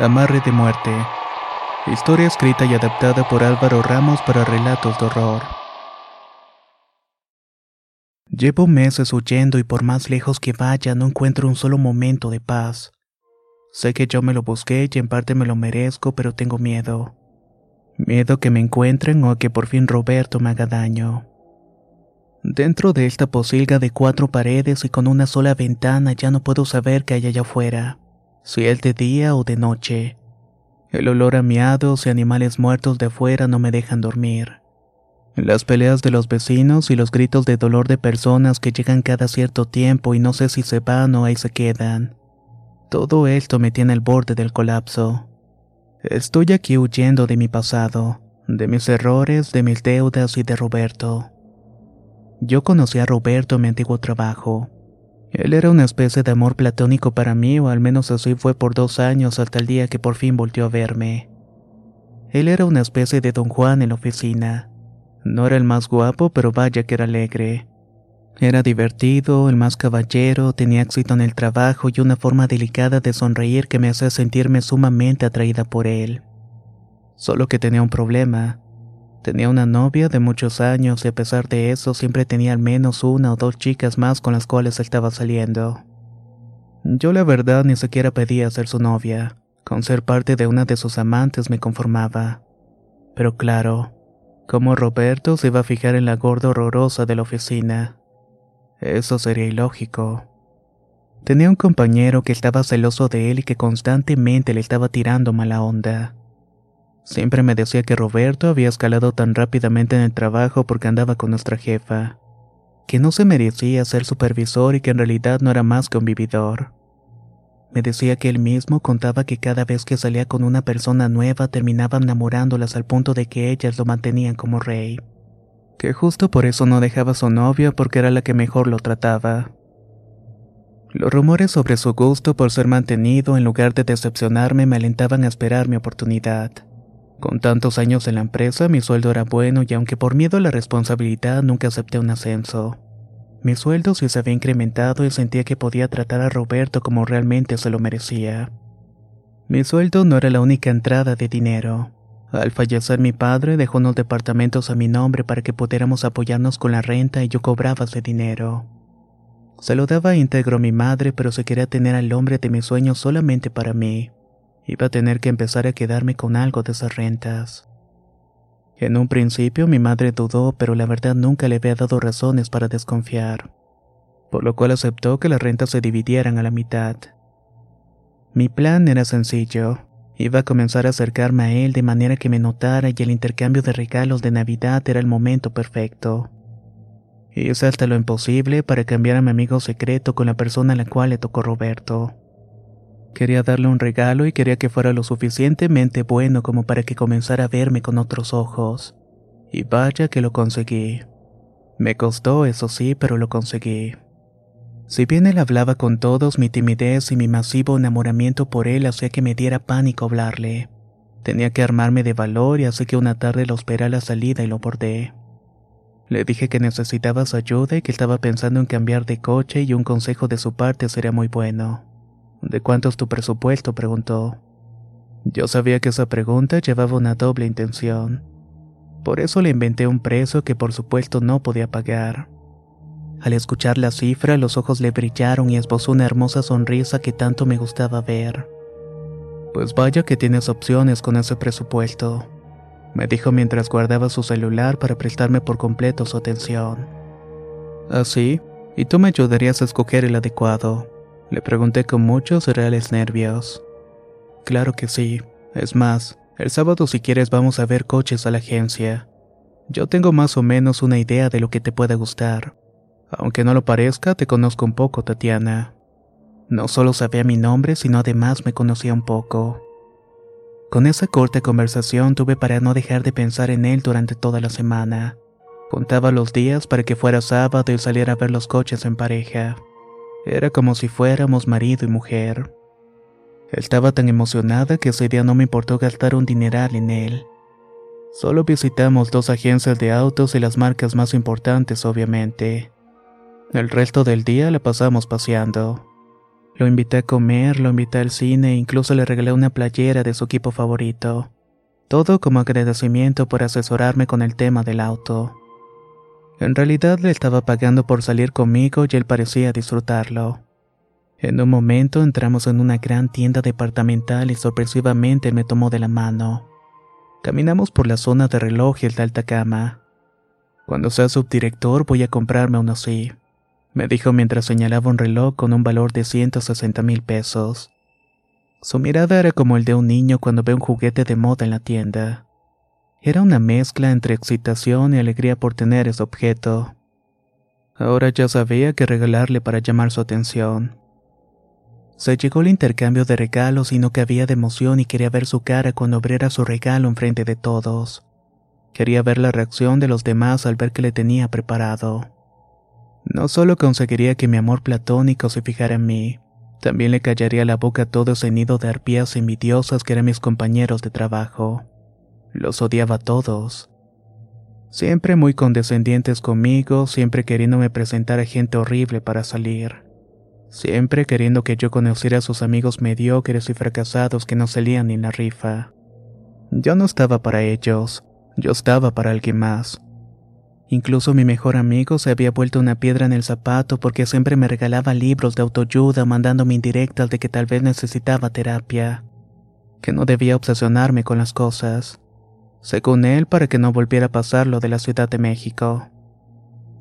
Amarre de muerte. Historia escrita y adaptada por Álvaro Ramos para relatos de horror. Llevo meses huyendo y por más lejos que vaya no encuentro un solo momento de paz. Sé que yo me lo busqué y en parte me lo merezco, pero tengo miedo. Miedo que me encuentren o que por fin Roberto me haga daño. Dentro de esta posilga de cuatro paredes y con una sola ventana ya no puedo saber qué hay allá afuera si es de día o de noche. El olor a miados y animales muertos de afuera no me dejan dormir. Las peleas de los vecinos y los gritos de dolor de personas que llegan cada cierto tiempo y no sé si se van o ahí se quedan. Todo esto me tiene al borde del colapso. Estoy aquí huyendo de mi pasado, de mis errores, de mis deudas y de Roberto. Yo conocí a Roberto en mi antiguo trabajo. Él era una especie de amor platónico para mí, o al menos así fue por dos años hasta el día que por fin volvió a verme. Él era una especie de don Juan en la oficina. No era el más guapo, pero vaya que era alegre. Era divertido, el más caballero, tenía éxito en el trabajo y una forma delicada de sonreír que me hacía sentirme sumamente atraída por él. Solo que tenía un problema. Tenía una novia de muchos años y a pesar de eso siempre tenía al menos una o dos chicas más con las cuales estaba saliendo. Yo la verdad ni siquiera pedía ser su novia, con ser parte de una de sus amantes me conformaba. Pero claro, como Roberto se iba a fijar en la gorda horrorosa de la oficina. Eso sería ilógico. Tenía un compañero que estaba celoso de él y que constantemente le estaba tirando mala onda. Siempre me decía que Roberto había escalado tan rápidamente en el trabajo porque andaba con nuestra jefa, que no se merecía ser supervisor y que en realidad no era más que un vividor. Me decía que él mismo contaba que cada vez que salía con una persona nueva terminaba enamorándolas al punto de que ellas lo mantenían como rey. Que justo por eso no dejaba a su novia porque era la que mejor lo trataba. Los rumores sobre su gusto por ser mantenido en lugar de decepcionarme me alentaban a esperar mi oportunidad. Con tantos años en la empresa, mi sueldo era bueno y aunque por miedo a la responsabilidad nunca acepté un ascenso. Mi sueldo sí se había incrementado y sentía que podía tratar a Roberto como realmente se lo merecía. Mi sueldo no era la única entrada de dinero. Al fallecer mi padre dejó unos departamentos a mi nombre para que pudiéramos apoyarnos con la renta y yo cobraba ese dinero. Se lo daba íntegro a mi madre, pero se quería tener al hombre de mis sueños solamente para mí. Iba a tener que empezar a quedarme con algo de esas rentas. En un principio mi madre dudó, pero la verdad nunca le había dado razones para desconfiar, por lo cual aceptó que las rentas se dividieran a la mitad. Mi plan era sencillo. Iba a comenzar a acercarme a él de manera que me notara y el intercambio de regalos de Navidad era el momento perfecto. Hice hasta lo imposible para cambiar a mi amigo secreto con la persona a la cual le tocó Roberto. Quería darle un regalo y quería que fuera lo suficientemente bueno como para que comenzara a verme con otros ojos. Y vaya que lo conseguí. Me costó, eso sí, pero lo conseguí. Si bien él hablaba con todos, mi timidez y mi masivo enamoramiento por él hacía que me diera pánico hablarle. Tenía que armarme de valor y así que una tarde lo esperé a la salida y lo bordé. Le dije que necesitaba su ayuda y que estaba pensando en cambiar de coche y un consejo de su parte sería muy bueno. ¿De cuánto es tu presupuesto? preguntó. Yo sabía que esa pregunta llevaba una doble intención. Por eso le inventé un precio que por supuesto no podía pagar. Al escuchar la cifra, los ojos le brillaron y esbozó una hermosa sonrisa que tanto me gustaba ver. Pues vaya que tienes opciones con ese presupuesto, me dijo mientras guardaba su celular para prestarme por completo su atención. ¿Así? ¿Ah, ¿Y tú me ayudarías a escoger el adecuado? Le pregunté con muchos reales nervios. Claro que sí. Es más, el sábado si quieres vamos a ver coches a la agencia. Yo tengo más o menos una idea de lo que te pueda gustar. Aunque no lo parezca, te conozco un poco, Tatiana. No solo sabía mi nombre, sino además me conocía un poco. Con esa corta conversación tuve para no dejar de pensar en él durante toda la semana. Contaba los días para que fuera sábado y saliera a ver los coches en pareja. Era como si fuéramos marido y mujer. Estaba tan emocionada que ese día no me importó gastar un dineral en él. Solo visitamos dos agencias de autos y las marcas más importantes, obviamente. El resto del día la pasamos paseando. Lo invité a comer, lo invité al cine e incluso le regalé una playera de su equipo favorito. Todo como agradecimiento por asesorarme con el tema del auto. En realidad le estaba pagando por salir conmigo y él parecía disfrutarlo. En un momento entramos en una gran tienda departamental y sorpresivamente me tomó de la mano. Caminamos por la zona de relojes de alta cama. Cuando sea subdirector voy a comprarme uno así me dijo mientras señalaba un reloj con un valor de 160 mil pesos. Su mirada era como el de un niño cuando ve un juguete de moda en la tienda. Era una mezcla entre excitación y alegría por tener ese objeto. Ahora ya sabía qué regalarle para llamar su atención. Se llegó el intercambio de regalos y no cabía de emoción y quería ver su cara cuando abriera su regalo enfrente de todos. Quería ver la reacción de los demás al ver que le tenía preparado. No solo conseguiría que mi amor platónico se fijara en mí, también le callaría la boca a todo ese nido de arpías envidiosas que eran mis compañeros de trabajo. Los odiaba a todos. Siempre muy condescendientes conmigo, siempre queriéndome presentar a gente horrible para salir. Siempre queriendo que yo conociera a sus amigos mediocres y fracasados que no salían ni la rifa. Yo no estaba para ellos, yo estaba para alguien más. Incluso mi mejor amigo se había vuelto una piedra en el zapato porque siempre me regalaba libros de autoayuda mandándome indirectas de que tal vez necesitaba terapia, que no debía obsesionarme con las cosas, según él para que no volviera a pasar lo de la Ciudad de México.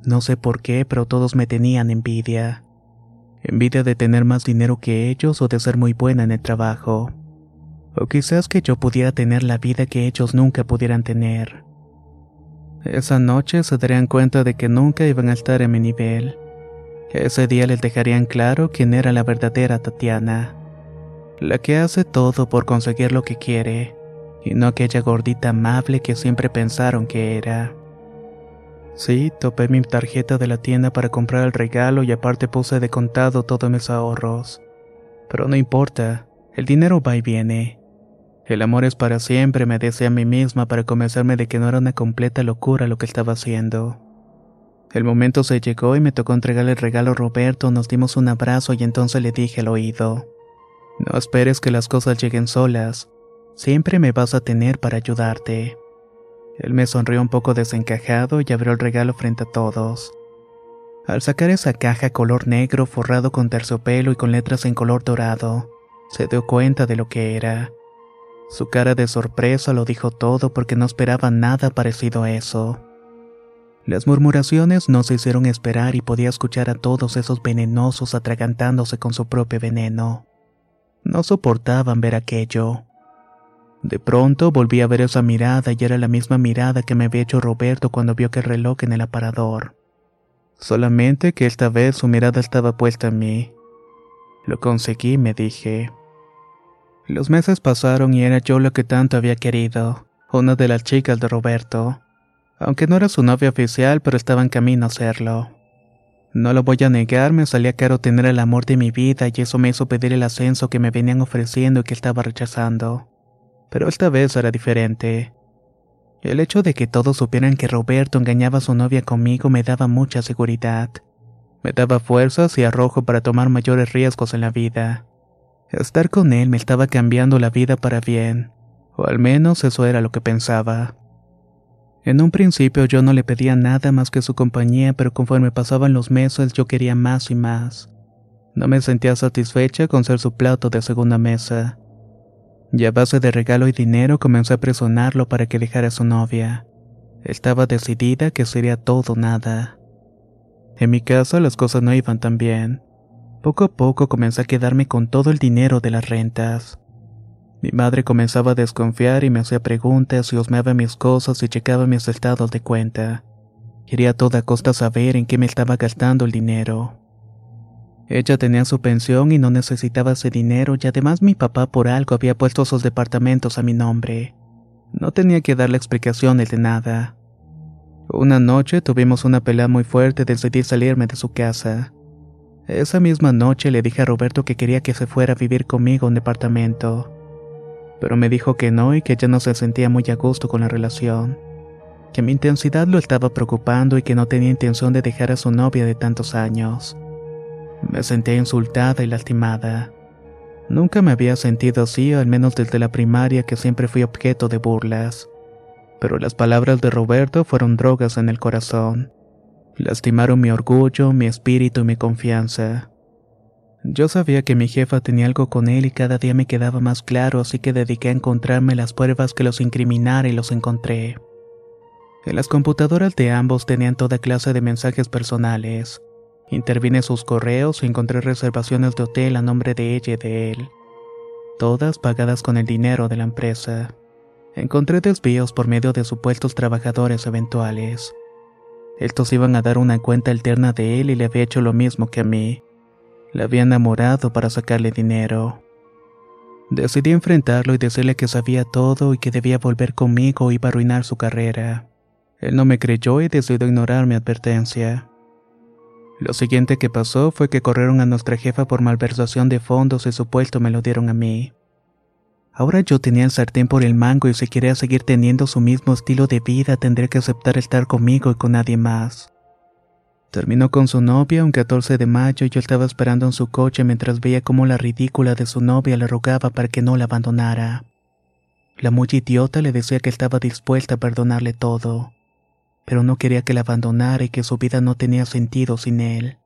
No sé por qué, pero todos me tenían envidia. Envidia de tener más dinero que ellos o de ser muy buena en el trabajo. O quizás que yo pudiera tener la vida que ellos nunca pudieran tener. Esa noche se darían cuenta de que nunca iban a estar en mi nivel. Ese día les dejarían claro quién era la verdadera Tatiana. La que hace todo por conseguir lo que quiere, y no aquella gordita amable que siempre pensaron que era. Sí, topé mi tarjeta de la tienda para comprar el regalo y aparte puse de contado todos mis ahorros. Pero no importa, el dinero va y viene. El amor es para siempre, me decía a mí misma para convencerme de que no era una completa locura lo que estaba haciendo. El momento se llegó y me tocó entregarle el regalo a Roberto, nos dimos un abrazo y entonces le dije al oído, No esperes que las cosas lleguen solas, siempre me vas a tener para ayudarte. Él me sonrió un poco desencajado y abrió el regalo frente a todos. Al sacar esa caja color negro forrado con terciopelo y con letras en color dorado, se dio cuenta de lo que era. Su cara de sorpresa lo dijo todo porque no esperaba nada parecido a eso. Las murmuraciones no se hicieron esperar y podía escuchar a todos esos venenosos atragantándose con su propio veneno. No soportaban ver aquello. De pronto volví a ver esa mirada y era la misma mirada que me había hecho Roberto cuando vio que el reloj en el aparador. Solamente que esta vez su mirada estaba puesta en mí. Lo conseguí, me dije. Los meses pasaron y era yo lo que tanto había querido, una de las chicas de Roberto. Aunque no era su novia oficial, pero estaba en camino a serlo. No lo voy a negar, me salía caro tener el amor de mi vida y eso me hizo pedir el ascenso que me venían ofreciendo y que estaba rechazando. Pero esta vez era diferente. El hecho de que todos supieran que Roberto engañaba a su novia conmigo me daba mucha seguridad. Me daba fuerzas y arrojo para tomar mayores riesgos en la vida. Estar con él me estaba cambiando la vida para bien, o al menos eso era lo que pensaba. En un principio yo no le pedía nada más que su compañía, pero conforme pasaban los meses yo quería más y más. No me sentía satisfecha con ser su plato de segunda mesa. Y a base de regalo y dinero comencé a presionarlo para que dejara a su novia. Estaba decidida que sería todo nada. En mi casa las cosas no iban tan bien. Poco a poco comencé a quedarme con todo el dinero de las rentas. Mi madre comenzaba a desconfiar y me hacía preguntas y osmeaba mis cosas y checaba mis estados de cuenta. Quería a toda costa saber en qué me estaba gastando el dinero. Ella tenía su pensión y no necesitaba ese dinero y además mi papá por algo había puesto sus departamentos a mi nombre. No tenía que darle explicaciones de nada. Una noche tuvimos una pelea muy fuerte y decidí salirme de su casa. Esa misma noche le dije a Roberto que quería que se fuera a vivir conmigo a un departamento. Pero me dijo que no y que ya no se sentía muy a gusto con la relación. Que mi intensidad lo estaba preocupando y que no tenía intención de dejar a su novia de tantos años. Me sentía insultada y lastimada. Nunca me había sentido así, al menos desde la primaria que siempre fui objeto de burlas. Pero las palabras de Roberto fueron drogas en el corazón. Lastimaron mi orgullo, mi espíritu y mi confianza. Yo sabía que mi jefa tenía algo con él y cada día me quedaba más claro, así que dediqué a encontrarme las pruebas que los incriminara y los encontré. En las computadoras de ambos tenían toda clase de mensajes personales. Intervine sus correos y encontré reservaciones de hotel a nombre de ella y de él. Todas pagadas con el dinero de la empresa. Encontré desvíos por medio de supuestos trabajadores eventuales. Estos iban a dar una cuenta alterna de él y le había hecho lo mismo que a mí. Le había enamorado para sacarle dinero. Decidí enfrentarlo y decirle que sabía todo y que debía volver conmigo o iba a arruinar su carrera. Él no me creyó y decidió ignorar mi advertencia. Lo siguiente que pasó fue que corrieron a nuestra jefa por malversación de fondos y su puesto me lo dieron a mí. Ahora yo tenía el sartén por el mango y si quería seguir teniendo su mismo estilo de vida tendría que aceptar estar conmigo y con nadie más. Terminó con su novia un 14 de mayo y yo estaba esperando en su coche mientras veía cómo la ridícula de su novia le rogaba para que no la abandonara. La muy idiota le decía que estaba dispuesta a perdonarle todo, pero no quería que la abandonara y que su vida no tenía sentido sin él.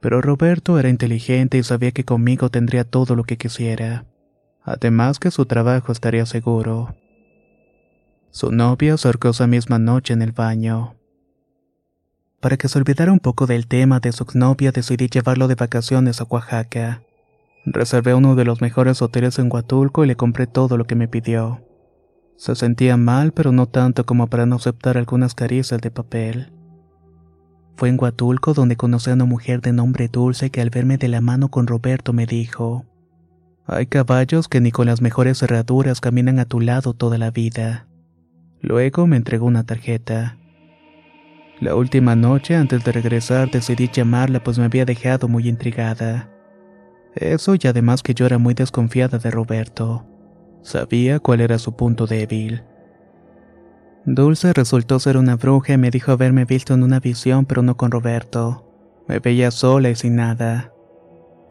Pero Roberto era inteligente y sabía que conmigo tendría todo lo que quisiera además que su trabajo estaría seguro. Su novia acercó esa misma noche en el baño. Para que se olvidara un poco del tema de su exnovia, decidí llevarlo de vacaciones a Oaxaca. Reservé uno de los mejores hoteles en Huatulco y le compré todo lo que me pidió. Se sentía mal, pero no tanto como para no aceptar algunas caricias de papel. Fue en Huatulco donde conocí a una mujer de nombre Dulce que al verme de la mano con Roberto me dijo, hay caballos que ni con las mejores cerraduras caminan a tu lado toda la vida. Luego me entregó una tarjeta. La última noche antes de regresar decidí llamarla pues me había dejado muy intrigada. Eso y además que yo era muy desconfiada de Roberto. Sabía cuál era su punto débil. Dulce resultó ser una bruja y me dijo haberme visto en una visión pero no con Roberto. Me veía sola y sin nada.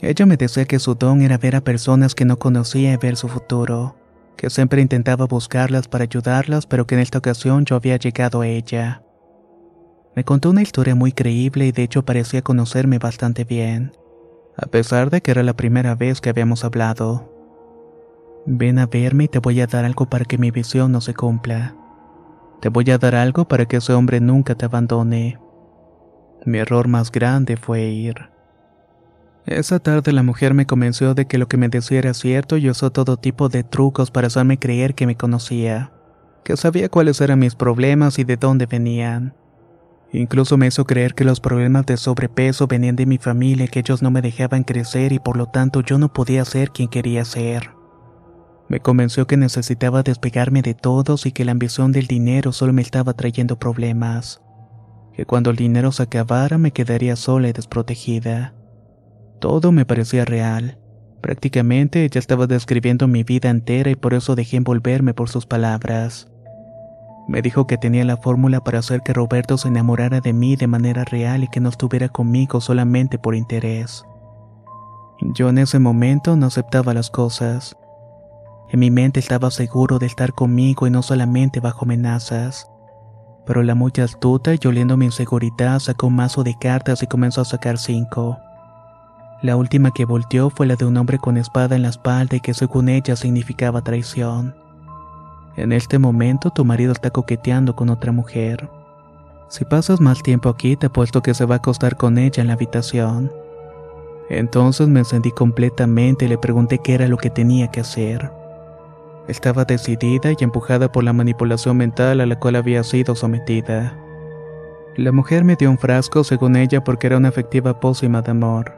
Ella me decía que su don era ver a personas que no conocía y ver su futuro, que siempre intentaba buscarlas para ayudarlas, pero que en esta ocasión yo había llegado a ella. Me contó una historia muy creíble y de hecho parecía conocerme bastante bien, a pesar de que era la primera vez que habíamos hablado. Ven a verme y te voy a dar algo para que mi visión no se cumpla. Te voy a dar algo para que ese hombre nunca te abandone. Mi error más grande fue ir. Esa tarde la mujer me convenció de que lo que me decía era cierto y usó todo tipo de trucos para hacerme creer que me conocía, que sabía cuáles eran mis problemas y de dónde venían. Incluso me hizo creer que los problemas de sobrepeso venían de mi familia que ellos no me dejaban crecer y por lo tanto yo no podía ser quien quería ser. Me convenció que necesitaba despegarme de todos y que la ambición del dinero solo me estaba trayendo problemas. Que cuando el dinero se acabara me quedaría sola y desprotegida. Todo me parecía real. Prácticamente ella estaba describiendo mi vida entera y por eso dejé envolverme por sus palabras. Me dijo que tenía la fórmula para hacer que Roberto se enamorara de mí de manera real y que no estuviera conmigo solamente por interés. Yo en ese momento no aceptaba las cosas. En mi mente estaba seguro de estar conmigo y no solamente bajo amenazas. Pero la muy astuta y oliendo mi inseguridad sacó un mazo de cartas y comenzó a sacar cinco. La última que volteó fue la de un hombre con espada en la espalda y que según ella significaba traición. En este momento tu marido está coqueteando con otra mujer. Si pasas más tiempo aquí te apuesto que se va a acostar con ella en la habitación. Entonces me encendí completamente y le pregunté qué era lo que tenía que hacer. Estaba decidida y empujada por la manipulación mental a la cual había sido sometida. La mujer me dio un frasco según ella porque era una efectiva pócima de amor,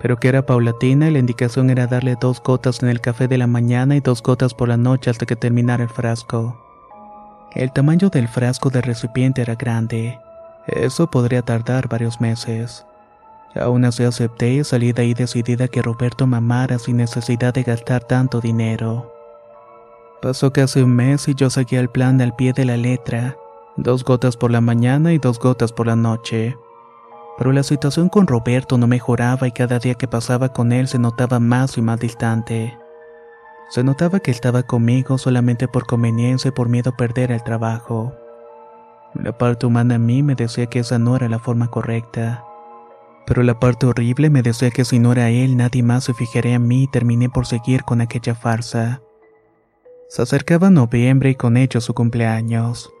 pero que era paulatina y la indicación era darle dos gotas en el café de la mañana y dos gotas por la noche hasta que terminara el frasco. El tamaño del frasco del recipiente era grande. Eso podría tardar varios meses. Aún así acepté y salí de ahí decidida que Roberto mamara sin necesidad de gastar tanto dinero. Pasó casi un mes y yo seguía el plan al pie de la letra, dos gotas por la mañana y dos gotas por la noche. Pero la situación con Roberto no mejoraba y cada día que pasaba con él se notaba más y más distante. Se notaba que estaba conmigo solamente por conveniencia y por miedo a perder el trabajo. La parte humana en mí me decía que esa no era la forma correcta. Pero la parte horrible me decía que si no era él, nadie más se fijaría en mí y terminé por seguir con aquella farsa. Se acercaba noviembre y con ello su cumpleaños.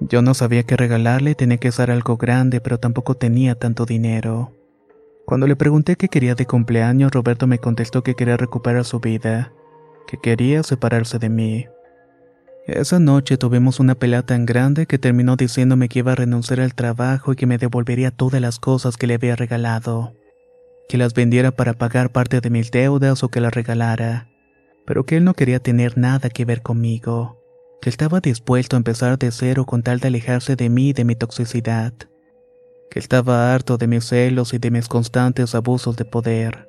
Yo no sabía qué regalarle, tenía que ser algo grande, pero tampoco tenía tanto dinero. Cuando le pregunté qué quería de cumpleaños, Roberto me contestó que quería recuperar su vida, que quería separarse de mí. Esa noche tuvimos una pelea tan grande que terminó diciéndome que iba a renunciar al trabajo y que me devolvería todas las cosas que le había regalado. Que las vendiera para pagar parte de mis deudas o que las regalara. Pero que él no quería tener nada que ver conmigo. Que estaba dispuesto a empezar de cero con tal de alejarse de mí y de mi toxicidad. Que estaba harto de mis celos y de mis constantes abusos de poder.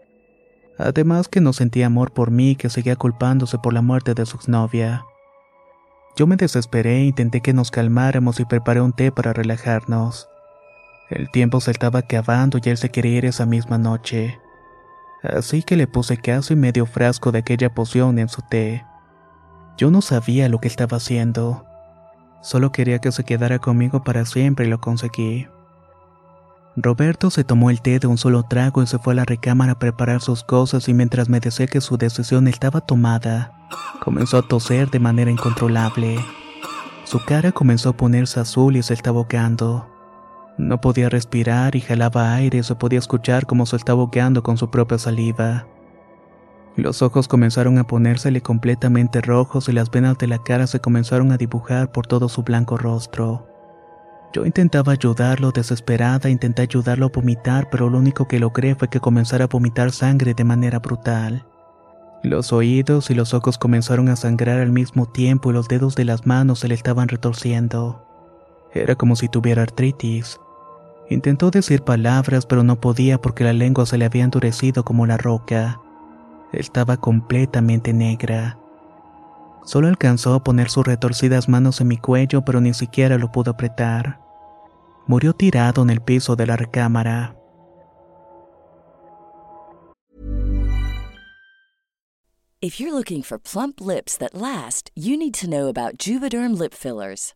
Además que no sentía amor por mí y que seguía culpándose por la muerte de su exnovia. Yo me desesperé e intenté que nos calmáramos y preparé un té para relajarnos. El tiempo se estaba acabando y él se quería ir esa misma noche. Así que le puse casi medio frasco de aquella poción en su té. Yo no sabía lo que estaba haciendo. Solo quería que se quedara conmigo para siempre y lo conseguí. Roberto se tomó el té de un solo trago y se fue a la recámara a preparar sus cosas y mientras me decía que su decisión estaba tomada, comenzó a toser de manera incontrolable. Su cara comenzó a ponerse azul y se estaba ahogando. No podía respirar y jalaba aire se podía escuchar cómo se estaba ahogando con su propia saliva. Los ojos comenzaron a ponérsele completamente rojos y las venas de la cara se comenzaron a dibujar por todo su blanco rostro. Yo intentaba ayudarlo desesperada, intenté ayudarlo a vomitar, pero lo único que logré fue que comenzara a vomitar sangre de manera brutal. Los oídos y los ojos comenzaron a sangrar al mismo tiempo y los dedos de las manos se le estaban retorciendo. Era como si tuviera artritis. Intentó decir palabras, pero no podía porque la lengua se le había endurecido como la roca. Estaba completamente negra. Solo alcanzó a poner sus retorcidas manos en mi cuello, pero ni siquiera lo pudo apretar. Murió tirado en el piso de la recámara. If you're looking for plump lips that last, you need to know about Juvederm lip fillers.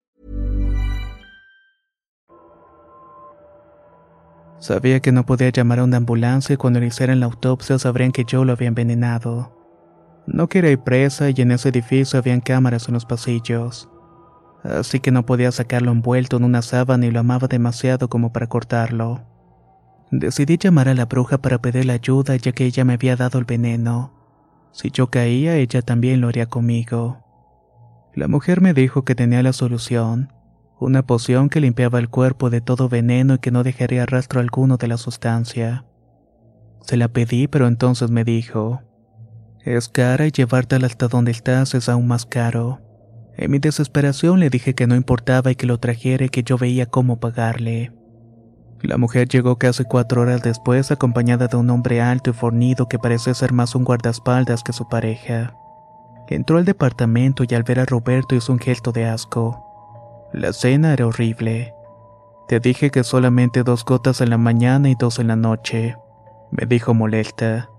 Sabía que no podía llamar a una ambulancia y cuando le hicieran la autopsia sabrían que yo lo había envenenado. No quería ir presa y en ese edificio habían cámaras en los pasillos. Así que no podía sacarlo envuelto en una sábana y lo amaba demasiado como para cortarlo. Decidí llamar a la bruja para pedirle ayuda ya que ella me había dado el veneno. Si yo caía, ella también lo haría conmigo. La mujer me dijo que tenía la solución, una poción que limpiaba el cuerpo de todo veneno y que no dejaría rastro alguno de la sustancia. Se la pedí, pero entonces me dijo, es cara y llevártela hasta donde estás es aún más caro. En mi desesperación le dije que no importaba y que lo trajera y que yo veía cómo pagarle. La mujer llegó casi cuatro horas después acompañada de un hombre alto y fornido que parecía ser más un guardaespaldas que su pareja. Entró al departamento y al ver a Roberto hizo un gesto de asco. La cena era horrible. Te dije que solamente dos gotas en la mañana y dos en la noche, me dijo molesta.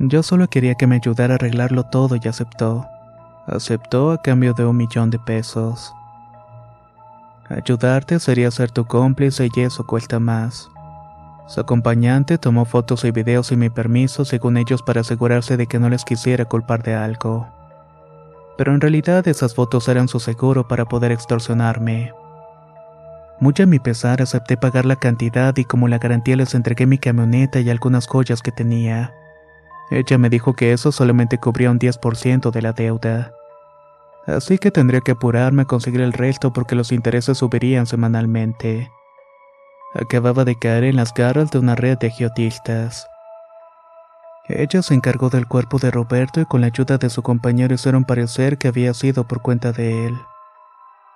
Yo solo quería que me ayudara a arreglarlo todo y aceptó. Aceptó a cambio de un millón de pesos. Ayudarte sería ser tu cómplice y eso cuesta más. Su acompañante tomó fotos y videos sin mi permiso, según ellos, para asegurarse de que no les quisiera culpar de algo. Pero en realidad esas fotos eran su seguro para poder extorsionarme. Muy a mi pesar acepté pagar la cantidad y como la garantía les entregué mi camioneta y algunas joyas que tenía. Ella me dijo que eso solamente cubría un 10% de la deuda. Así que tendría que apurarme a conseguir el resto porque los intereses subirían semanalmente. Acababa de caer en las garras de una red de agiotistas. Ella se encargó del cuerpo de Roberto y con la ayuda de su compañero hicieron parecer que había sido por cuenta de él.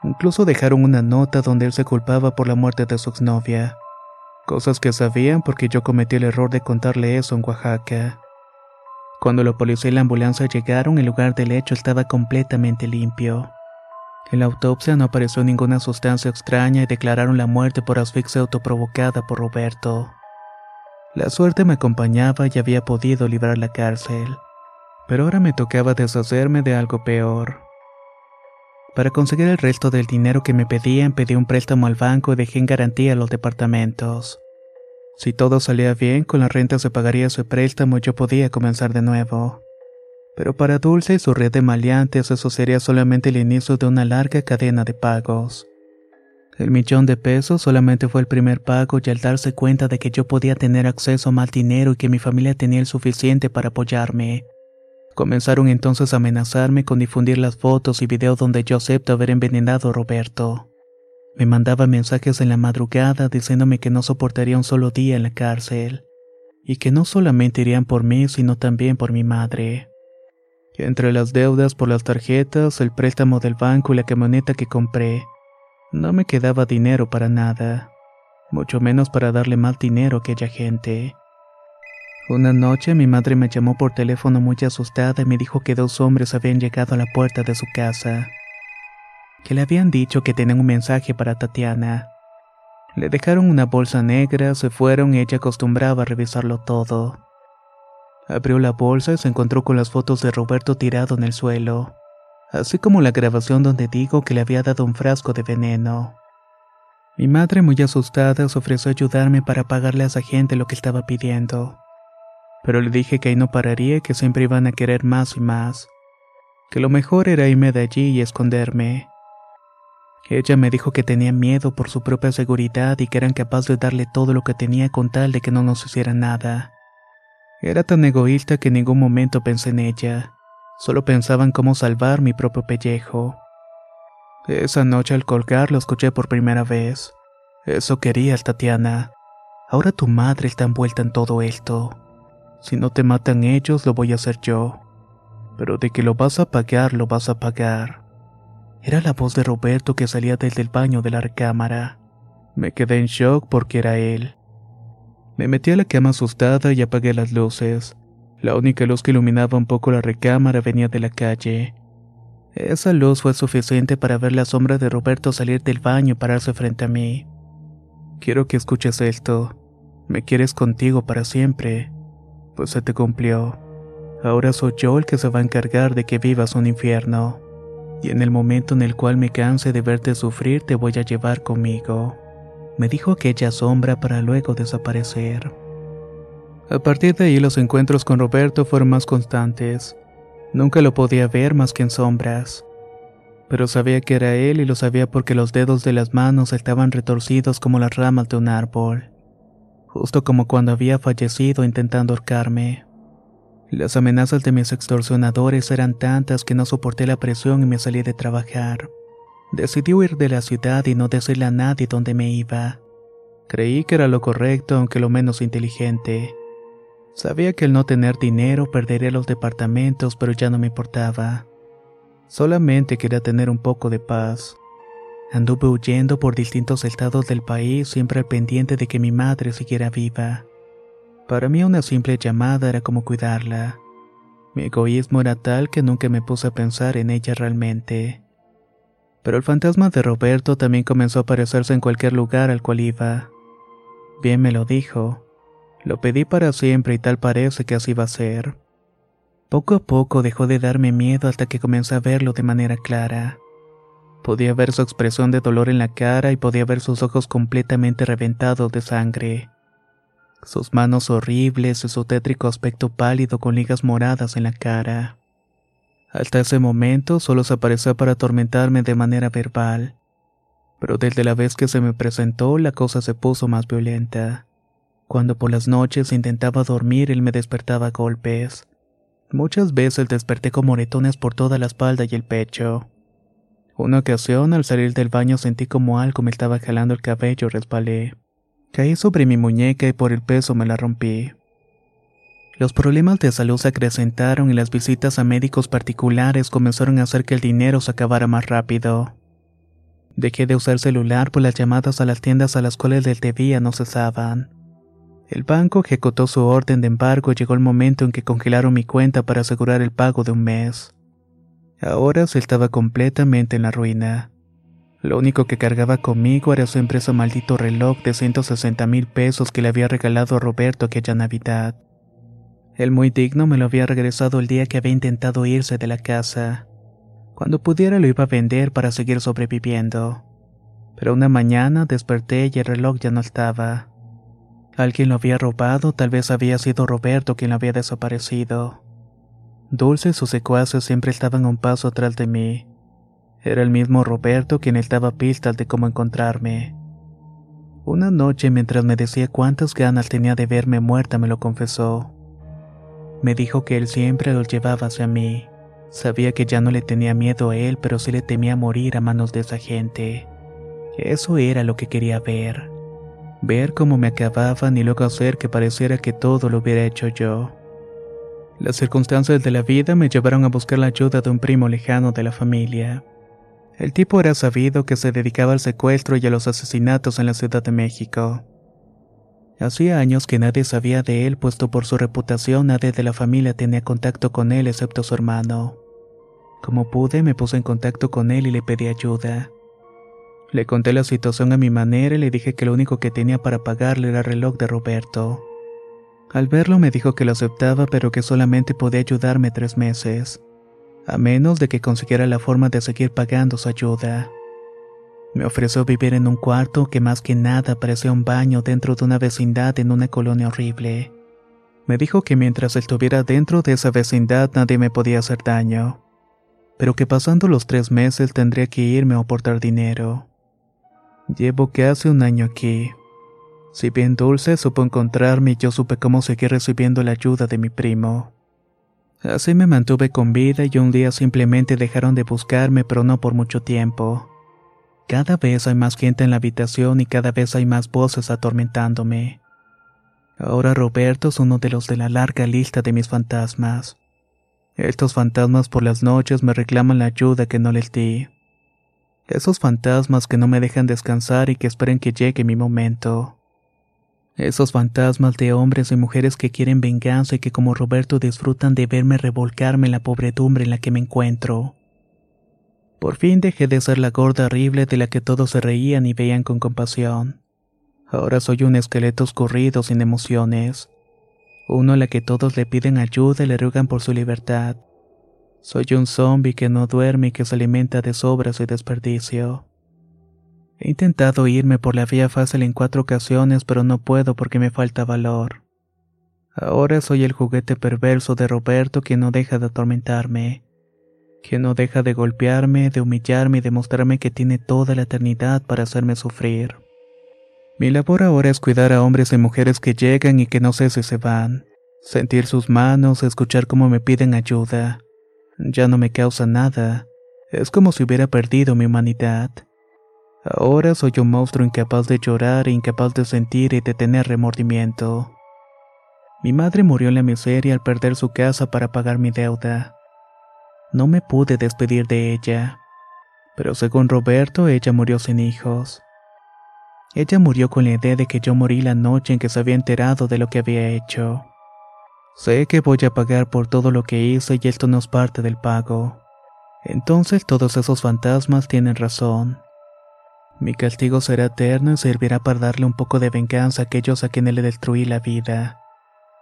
Incluso dejaron una nota donde él se culpaba por la muerte de su exnovia. Cosas que sabían porque yo cometí el error de contarle eso en Oaxaca. Cuando la policía y la ambulancia llegaron, el lugar del hecho estaba completamente limpio. En la autopsia no apareció ninguna sustancia extraña y declararon la muerte por asfixia autoprovocada por Roberto. La suerte me acompañaba y había podido librar la cárcel. Pero ahora me tocaba deshacerme de algo peor. Para conseguir el resto del dinero que me pedían, pedí un préstamo al banco y dejé en garantía los departamentos. Si todo salía bien, con la renta se pagaría su préstamo y yo podía comenzar de nuevo. Pero para Dulce y su red de maleantes eso sería solamente el inicio de una larga cadena de pagos. El millón de pesos solamente fue el primer pago y al darse cuenta de que yo podía tener acceso a más dinero y que mi familia tenía el suficiente para apoyarme, comenzaron entonces a amenazarme con difundir las fotos y videos donde yo acepto haber envenenado a Roberto. Me mandaba mensajes en la madrugada diciéndome que no soportaría un solo día en la cárcel, y que no solamente irían por mí, sino también por mi madre. Entre las deudas por las tarjetas, el préstamo del banco y la camioneta que compré, no me quedaba dinero para nada, mucho menos para darle mal dinero a aquella gente. Una noche mi madre me llamó por teléfono muy asustada y me dijo que dos hombres habían llegado a la puerta de su casa que le habían dicho que tenían un mensaje para Tatiana. Le dejaron una bolsa negra, se fueron y ella acostumbraba a revisarlo todo. Abrió la bolsa y se encontró con las fotos de Roberto tirado en el suelo, así como la grabación donde digo que le había dado un frasco de veneno. Mi madre, muy asustada, se ofreció a ayudarme para pagarle a esa gente lo que estaba pidiendo. Pero le dije que ahí no pararía y que siempre iban a querer más y más. Que lo mejor era irme de allí y esconderme. Ella me dijo que tenía miedo por su propia seguridad y que eran capaces de darle todo lo que tenía con tal de que no nos hiciera nada. Era tan egoísta que en ningún momento pensé en ella. Solo pensaba en cómo salvar mi propio pellejo. Esa noche al colgar lo escuché por primera vez. Eso querías, Tatiana. Ahora tu madre está envuelta en todo esto. Si no te matan ellos, lo voy a hacer yo. Pero de que lo vas a pagar, lo vas a pagar. Era la voz de Roberto que salía desde el baño de la recámara. Me quedé en shock porque era él. Me metí a la cama asustada y apagué las luces. La única luz que iluminaba un poco la recámara venía de la calle. Esa luz fue suficiente para ver la sombra de Roberto salir del baño y pararse frente a mí. Quiero que escuches esto. Me quieres contigo para siempre. Pues se te cumplió. Ahora soy yo el que se va a encargar de que vivas un infierno. Y en el momento en el cual me canse de verte sufrir te voy a llevar conmigo. Me dijo aquella sombra para luego desaparecer. A partir de ahí los encuentros con Roberto fueron más constantes. Nunca lo podía ver más que en sombras. Pero sabía que era él y lo sabía porque los dedos de las manos estaban retorcidos como las ramas de un árbol. Justo como cuando había fallecido intentando ahorcarme. Las amenazas de mis extorsionadores eran tantas que no soporté la presión y me salí de trabajar. Decidí huir de la ciudad y no decirle a nadie dónde me iba. Creí que era lo correcto, aunque lo menos inteligente. Sabía que al no tener dinero perdería los departamentos, pero ya no me importaba. Solamente quería tener un poco de paz. Anduve huyendo por distintos estados del país, siempre al pendiente de que mi madre siguiera viva. Para mí una simple llamada era como cuidarla. Mi egoísmo era tal que nunca me puse a pensar en ella realmente. Pero el fantasma de Roberto también comenzó a aparecerse en cualquier lugar al cual iba. Bien me lo dijo. Lo pedí para siempre y tal parece que así va a ser. Poco a poco dejó de darme miedo hasta que comencé a verlo de manera clara. Podía ver su expresión de dolor en la cara y podía ver sus ojos completamente reventados de sangre sus manos horribles y su tétrico aspecto pálido con ligas moradas en la cara. Hasta ese momento solo se apareció para atormentarme de manera verbal, pero desde la vez que se me presentó la cosa se puso más violenta. Cuando por las noches intentaba dormir él me despertaba a golpes. Muchas veces desperté con moretones por toda la espalda y el pecho. Una ocasión al salir del baño sentí como algo me estaba jalando el cabello y resbalé. Caí sobre mi muñeca y por el peso me la rompí. Los problemas de salud se acrecentaron y las visitas a médicos particulares comenzaron a hacer que el dinero se acabara más rápido. Dejé de usar celular por las llamadas a las tiendas a las cuales les debía no cesaban. El banco ejecutó su orden de embargo y llegó el momento en que congelaron mi cuenta para asegurar el pago de un mes. Ahora se estaba completamente en la ruina. Lo único que cargaba conmigo era su empresa maldito reloj de 160 mil pesos que le había regalado a Roberto aquella Navidad. El muy digno me lo había regresado el día que había intentado irse de la casa. Cuando pudiera lo iba a vender para seguir sobreviviendo. Pero una mañana desperté y el reloj ya no estaba. Alguien lo había robado, tal vez había sido Roberto quien lo había desaparecido. Dulce y sus secuaces siempre estaban un paso atrás de mí. Era el mismo Roberto quien él daba pistas de cómo encontrarme. Una noche mientras me decía cuántas ganas tenía de verme muerta me lo confesó. Me dijo que él siempre lo llevaba hacia mí. Sabía que ya no le tenía miedo a él, pero sí le temía morir a manos de esa gente. Eso era lo que quería ver. Ver cómo me acababan y luego hacer que pareciera que todo lo hubiera hecho yo. Las circunstancias de la vida me llevaron a buscar la ayuda de un primo lejano de la familia. El tipo era sabido que se dedicaba al secuestro y a los asesinatos en la Ciudad de México. Hacía años que nadie sabía de él, puesto por su reputación nadie de la familia tenía contacto con él excepto su hermano. Como pude, me puse en contacto con él y le pedí ayuda. Le conté la situación a mi manera y le dije que lo único que tenía para pagarle era el reloj de Roberto. Al verlo me dijo que lo aceptaba pero que solamente podía ayudarme tres meses a menos de que consiguiera la forma de seguir pagando su ayuda. Me ofreció vivir en un cuarto que más que nada parecía un baño dentro de una vecindad en una colonia horrible. Me dijo que mientras estuviera dentro de esa vecindad nadie me podía hacer daño, pero que pasando los tres meses tendría que irme o aportar dinero. Llevo casi un año aquí. Si bien Dulce supo encontrarme, yo supe cómo seguir recibiendo la ayuda de mi primo. Así me mantuve con vida y un día simplemente dejaron de buscarme, pero no por mucho tiempo. Cada vez hay más gente en la habitación y cada vez hay más voces atormentándome. Ahora Roberto es uno de los de la larga lista de mis fantasmas. Estos fantasmas por las noches me reclaman la ayuda que no les di. Esos fantasmas que no me dejan descansar y que esperen que llegue mi momento. Esos fantasmas de hombres y mujeres que quieren venganza y que como Roberto disfrutan de verme revolcarme en la pobredumbre en la que me encuentro. Por fin dejé de ser la gorda horrible de la que todos se reían y veían con compasión. Ahora soy un esqueleto escurrido sin emociones. Uno a la que todos le piden ayuda y le ruegan por su libertad. Soy un zombie que no duerme y que se alimenta de sobras y desperdicio. He intentado irme por la vía fácil en cuatro ocasiones, pero no puedo porque me falta valor. Ahora soy el juguete perverso de Roberto que no deja de atormentarme, que no deja de golpearme, de humillarme y de mostrarme que tiene toda la eternidad para hacerme sufrir. Mi labor ahora es cuidar a hombres y mujeres que llegan y que no sé si se van, sentir sus manos, escuchar cómo me piden ayuda. Ya no me causa nada, es como si hubiera perdido mi humanidad. Ahora soy un monstruo incapaz de llorar incapaz de sentir y de tener remordimiento. Mi madre murió en la miseria al perder su casa para pagar mi deuda. No me pude despedir de ella, pero según Roberto, ella murió sin hijos. Ella murió con la idea de que yo morí la noche en que se había enterado de lo que había hecho. Sé que voy a pagar por todo lo que hice y esto no es parte del pago. Entonces todos esos fantasmas tienen razón. Mi castigo será eterno y servirá para darle un poco de venganza a aquellos a quienes le destruí la vida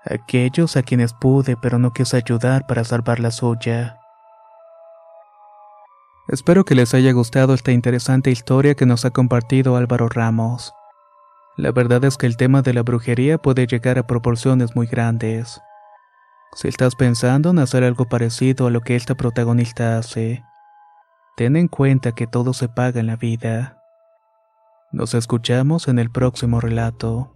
aquellos a quienes pude pero no quise ayudar para salvar la suya. Espero que les haya gustado esta interesante historia que nos ha compartido Álvaro Ramos. La verdad es que el tema de la brujería puede llegar a proporciones muy grandes. Si estás pensando en hacer algo parecido a lo que esta protagonista hace, ten en cuenta que todo se paga en la vida. Nos escuchamos en el próximo relato.